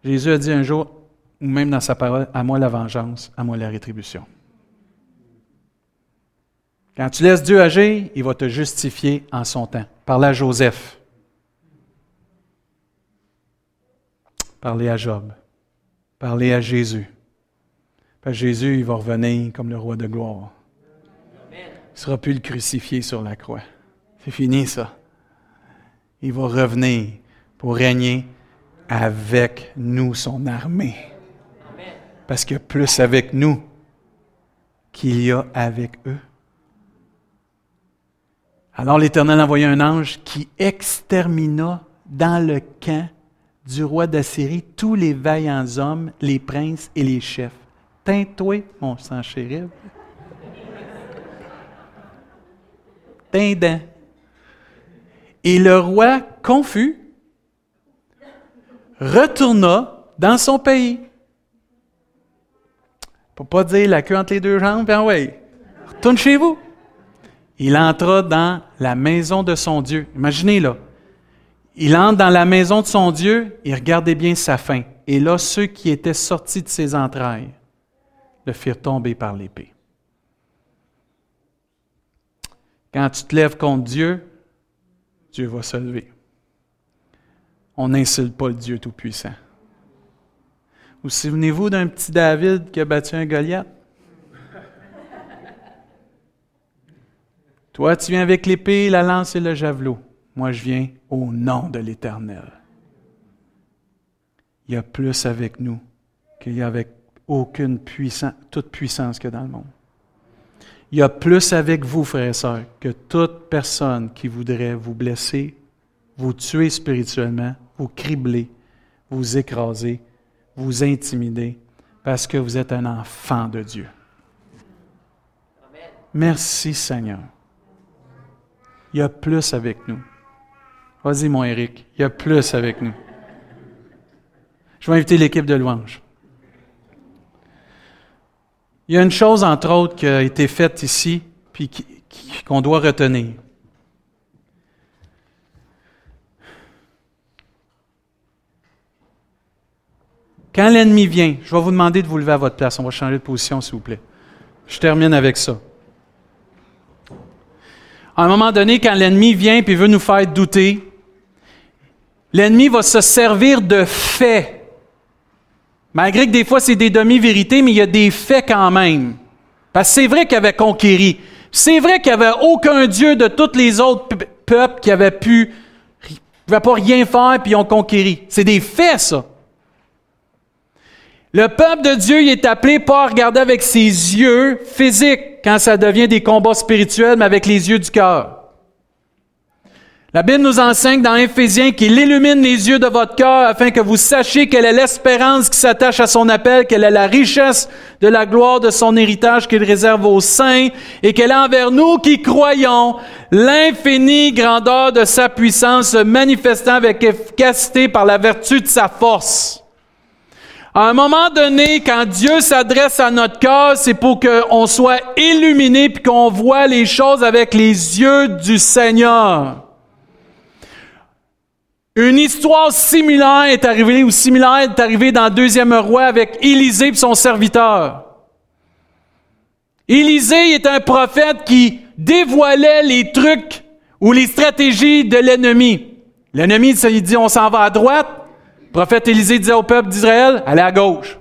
A: Jésus a dit un jour, ou même dans sa parole, à moi la vengeance, à moi la rétribution. Quand tu laisses Dieu agir, il va te justifier en son temps. Parlez à Joseph. Parlez à Job. Parlez à Jésus. Parce que Jésus, il va revenir comme le roi de gloire. Il ne sera plus le crucifié sur la croix. C'est fini ça. Il va revenir pour régner avec nous, son armée. Parce qu'il y a plus avec nous qu'il y a avec eux. Alors l'Éternel envoya un ange qui extermina dans le camp du roi d'Assyrie tous les vaillants hommes, les princes et les chefs. Teins-toi, mon sang chérif. Tindant. Et le roi, confus, retourna dans son pays. Pour pas dire la queue entre les deux jambes, ben ouais, retourne chez vous. Il entra dans la maison de son Dieu. Imaginez là. Il entre dans la maison de son Dieu, il regardait bien sa faim. Et là, ceux qui étaient sortis de ses entrailles le firent tomber par l'épée. Quand tu te lèves contre Dieu, Dieu va se lever on n'insulte pas le Dieu Tout-Puissant. Vous souvenez-vous d'un petit David qui a battu un Goliath? Toi, tu viens avec l'épée, la lance et le javelot. Moi, je viens au nom de l'Éternel. Il y a plus avec nous qu'il y a avec aucune puissance, toute puissance que dans le monde. Il y a plus avec vous, frères et sœurs, que toute personne qui voudrait vous blesser, vous tuer spirituellement vous cribler, vous écraser, vous intimider, parce que vous êtes un enfant de Dieu. Merci Seigneur. Il y a plus avec nous. Vas-y mon Eric, il y a plus avec nous. Je vais inviter l'équipe de louange. Il y a une chose, entre autres, qui a été faite ici, puis qu'on doit retenir. Quand l'ennemi vient, je vais vous demander de vous lever à votre place. On va changer de position, s'il vous plaît. Je termine avec ça. À un moment donné, quand l'ennemi vient et veut nous faire douter, l'ennemi va se servir de faits. Malgré que des fois c'est des demi-vérités, mais il y a des faits quand même. Parce que c'est vrai qu'il avait conquéri. C'est vrai qu'il n'y avait aucun Dieu de tous les autres peuples qui avaient pu, ne pas rien faire puis ils ont conquéri. C'est des faits, ça. Le peuple de Dieu il est appelé pas à regarder avec ses yeux physiques quand ça devient des combats spirituels, mais avec les yeux du cœur. La Bible nous enseigne dans Éphésiens qu'il illumine les yeux de votre cœur afin que vous sachiez quelle est l'espérance qui s'attache à son appel, quelle est la richesse de la gloire de son héritage qu'il réserve aux saints et quelle est envers nous qui croyons l'infinie grandeur de sa puissance manifestant avec efficacité par la vertu de sa force. À un moment donné, quand Dieu s'adresse à notre cœur, c'est pour qu'on soit illuminé puis qu'on voit les choses avec les yeux du Seigneur. Une histoire similaire est arrivée, ou similaire est arrivée dans le deuxième roi avec Élisée et son serviteur. Élisée est un prophète qui dévoilait les trucs ou les stratégies de l'ennemi. L'ennemi, il dit, on s'en va à droite. Le prophète Élisée disait au peuple d'Israël, allez à gauche.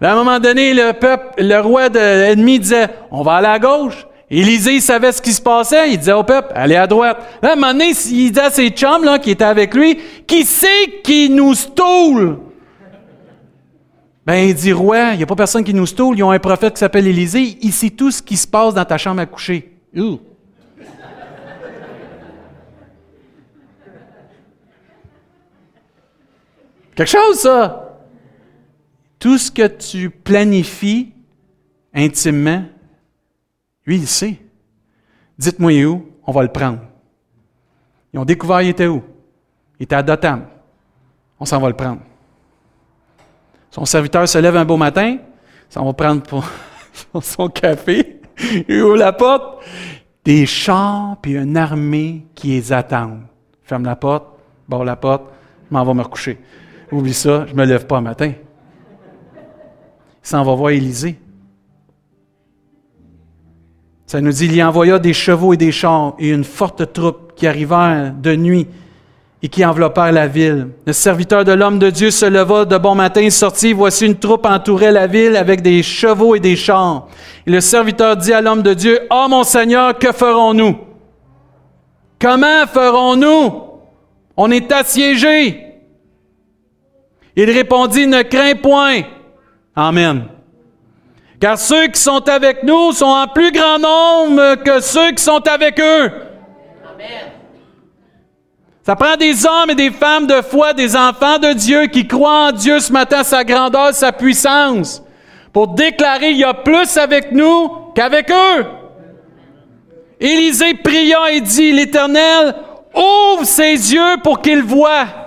A: à un moment donné, le roi de l'ennemi disait, on va aller à gauche. Élisée savait ce qui se passait. Il disait au peuple, allez à droite. Là, à un moment donné, il disait à ses chums là, qui étaient avec lui, qui c'est qui nous stoule? Ben, il dit, roi, il n'y a pas personne qui nous stoule. Ils ont un prophète qui s'appelle Élisée. Il sait tout ce qui se passe dans ta chambre à coucher. Quelque chose, ça? Tout ce que tu planifies intimement, lui, il sait. Dites-moi où, on va le prendre. Ils ont découvert, il était où? Il était à Dotam. On s'en va le prendre. Son serviteur se lève un beau matin, s'en va prendre pour son café, il ouvre la porte, des chars puis une armée qui les attendent. Ferme la porte, barre la porte, m'en vais me recoucher. Oublie ça, je me lève pas un matin. Il s'en va voir Élisée. Ça nous dit, il y envoya des chevaux et des chars et une forte troupe qui arrivèrent de nuit et qui enveloppèrent la ville. Le serviteur de l'homme de Dieu se leva de bon matin, sortit, voici une troupe entourait la ville avec des chevaux et des chars. Et le serviteur dit à l'homme de Dieu, Oh mon Seigneur, que ferons-nous? Comment ferons-nous? On est assiégés. Il répondit, ne crains point. Amen. Car ceux qui sont avec nous sont en plus grand nombre que ceux qui sont avec eux. Amen. Ça prend des hommes et des femmes de foi, des enfants de Dieu qui croient en Dieu ce matin, sa grandeur, sa puissance, pour déclarer il y a plus avec nous qu'avec eux. Élisée pria et dit, l'Éternel ouvre ses yeux pour qu'il voie.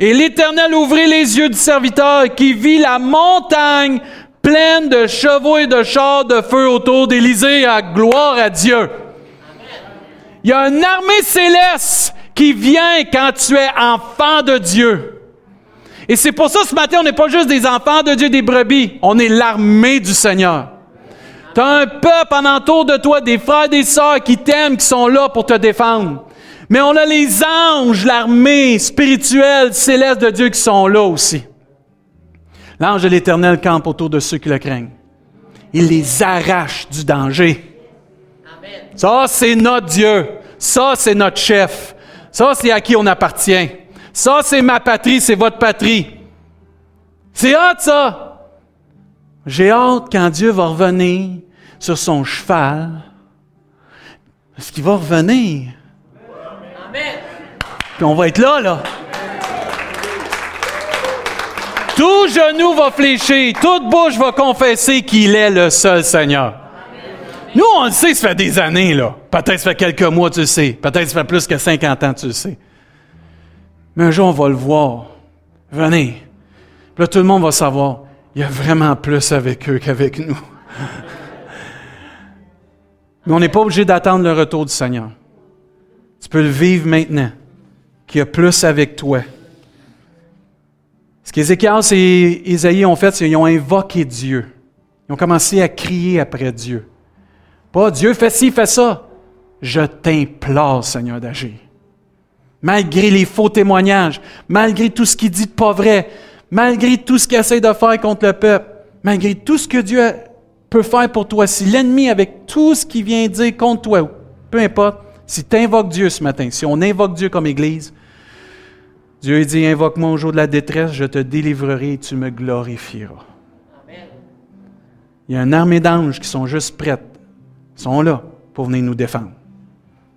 A: Et l'Éternel ouvrit les yeux du serviteur qui vit la montagne pleine de chevaux et de chars de feu autour d'Élysée. À gloire à Dieu. Il y a une armée céleste qui vient quand tu es enfant de Dieu. Et c'est pour ça ce matin, on n'est pas juste des enfants de Dieu, des brebis. On est l'armée du Seigneur. Tu as un peuple en entour de toi, des frères et des sœurs qui t'aiment, qui sont là pour te défendre. Mais on a les anges, l'armée spirituelle, céleste de Dieu qui sont là aussi. L'ange de l'Éternel campe autour de ceux qui le craignent. Il les arrache du danger. Ça, c'est notre Dieu. Ça, c'est notre chef. Ça, c'est à qui on appartient. Ça, c'est ma patrie, c'est votre patrie. C'est hâte, ça. J'ai hâte quand Dieu va revenir sur son cheval. Est-ce qu'il va revenir? Puis on va être là, là. Tout genou va fléchir, toute bouche va confesser qu'il est le seul Seigneur. Nous, on le sait, ça fait des années, là. Peut-être ça fait quelques mois, tu le sais. Peut-être ça fait plus que 50 ans, tu le sais. Mais un jour, on va le voir. Venez. Puis là, tout le monde va savoir, il y a vraiment plus avec eux qu'avec nous. Mais on n'est pas obligé d'attendre le retour du Seigneur. Tu peux le vivre maintenant, qu'il y a plus avec toi ce qu'Ézéchias et Isaïe ont fait, c'est qu'ils ont invoqué Dieu. Ils ont commencé à crier après Dieu. Pas Dieu, fais ci, fais ça. Je t'implore, Seigneur, d'agir. Malgré les faux témoignages, malgré tout ce qu'il dit de pas vrai, malgré tout ce qu'il essaie de faire contre le peuple, malgré tout ce que Dieu peut faire pour toi, si l'ennemi, avec tout ce qu'il vient dire contre toi, peu importe, si tu invoques Dieu ce matin, si on invoque Dieu comme Église, Dieu dit, invoque-moi au jour de la détresse, je te délivrerai et tu me glorifieras. Il y a une armée d'anges qui sont juste prêtes, sont là pour venir nous défendre.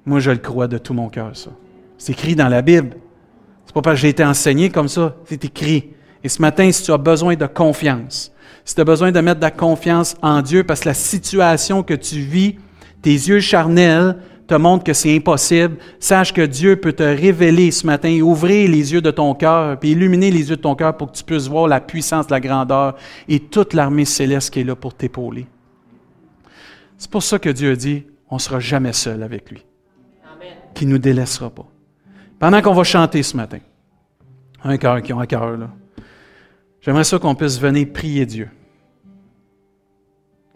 A: Moi, je le crois de tout mon cœur, ça. C'est écrit dans la Bible. C'est pas parce que j'ai été enseigné comme ça, c'est écrit. Et ce matin, si tu as besoin de confiance, si tu as besoin de mettre de la confiance en Dieu parce que la situation que tu vis, tes yeux charnels te montrent que c'est impossible, sache que Dieu peut te révéler ce matin et ouvrir les yeux de ton cœur, puis illuminer les yeux de ton cœur pour que tu puisses voir la puissance, la grandeur et toute l'armée céleste qui est là pour t'épauler. C'est pour ça que Dieu dit, on ne sera jamais seul avec lui, qui ne nous délaissera pas. Pendant qu'on va chanter ce matin, un cœur qui ont un cœur, là. J'aimerais ça qu'on puisse venir prier Dieu.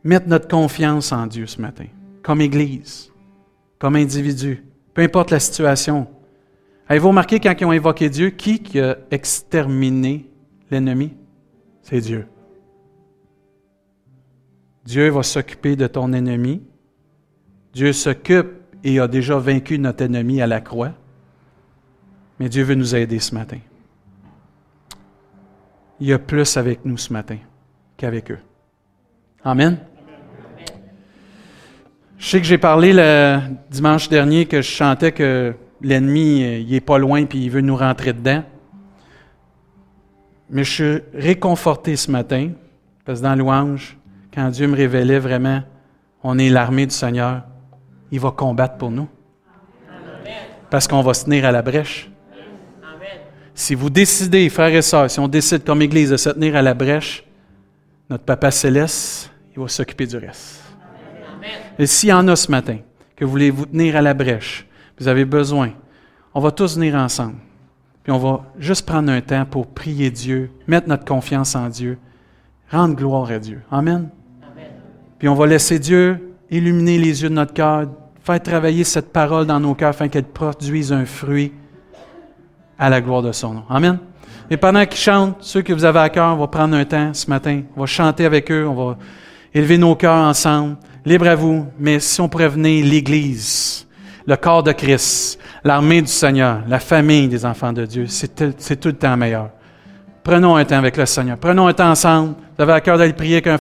A: Mettre notre confiance en Dieu ce matin, comme Église, comme individu, peu importe la situation. Avez-vous remarqué quand ils ont invoqué Dieu, qui a exterminé l'ennemi? C'est Dieu. Dieu va s'occuper de ton ennemi. Dieu s'occupe et a déjà vaincu notre ennemi à la croix. Mais Dieu veut nous aider ce matin. Il y a plus avec nous ce matin qu'avec eux. Amen. Je sais que j'ai parlé le dimanche dernier que je chantais que l'ennemi, euh, il est pas loin puis il veut nous rentrer dedans. Mais je suis réconforté ce matin parce que dans louange, quand Dieu me révélait vraiment, on est l'armée du Seigneur, il va combattre pour nous. Parce qu'on va se tenir à la brèche. Si vous décidez, frères et sœurs, si on décide comme Église de se tenir à la brèche, notre Papa Céleste, il va s'occuper du reste. Et s'il y en a ce matin, que vous voulez vous tenir à la brèche, vous avez besoin, on va tous venir ensemble. Puis on va juste prendre un temps pour prier Dieu, mettre notre confiance en Dieu, rendre gloire à Dieu. Amen. Puis on va laisser Dieu illuminer les yeux de notre cœur, faire travailler cette parole dans nos cœurs afin qu'elle produise un fruit à la gloire de son nom. Amen. Et pendant qu'ils chantent, ceux que vous avez à cœur, on va prendre un temps ce matin. On va chanter avec eux, on va élever nos cœurs ensemble. Libre à vous, mais si on venir l'Église, le corps de Christ, l'armée du Seigneur, la famille des enfants de Dieu, c'est tout le temps meilleur. Prenons un temps avec le Seigneur. Prenons un temps ensemble. Vous avez à cœur d'aller prier avec un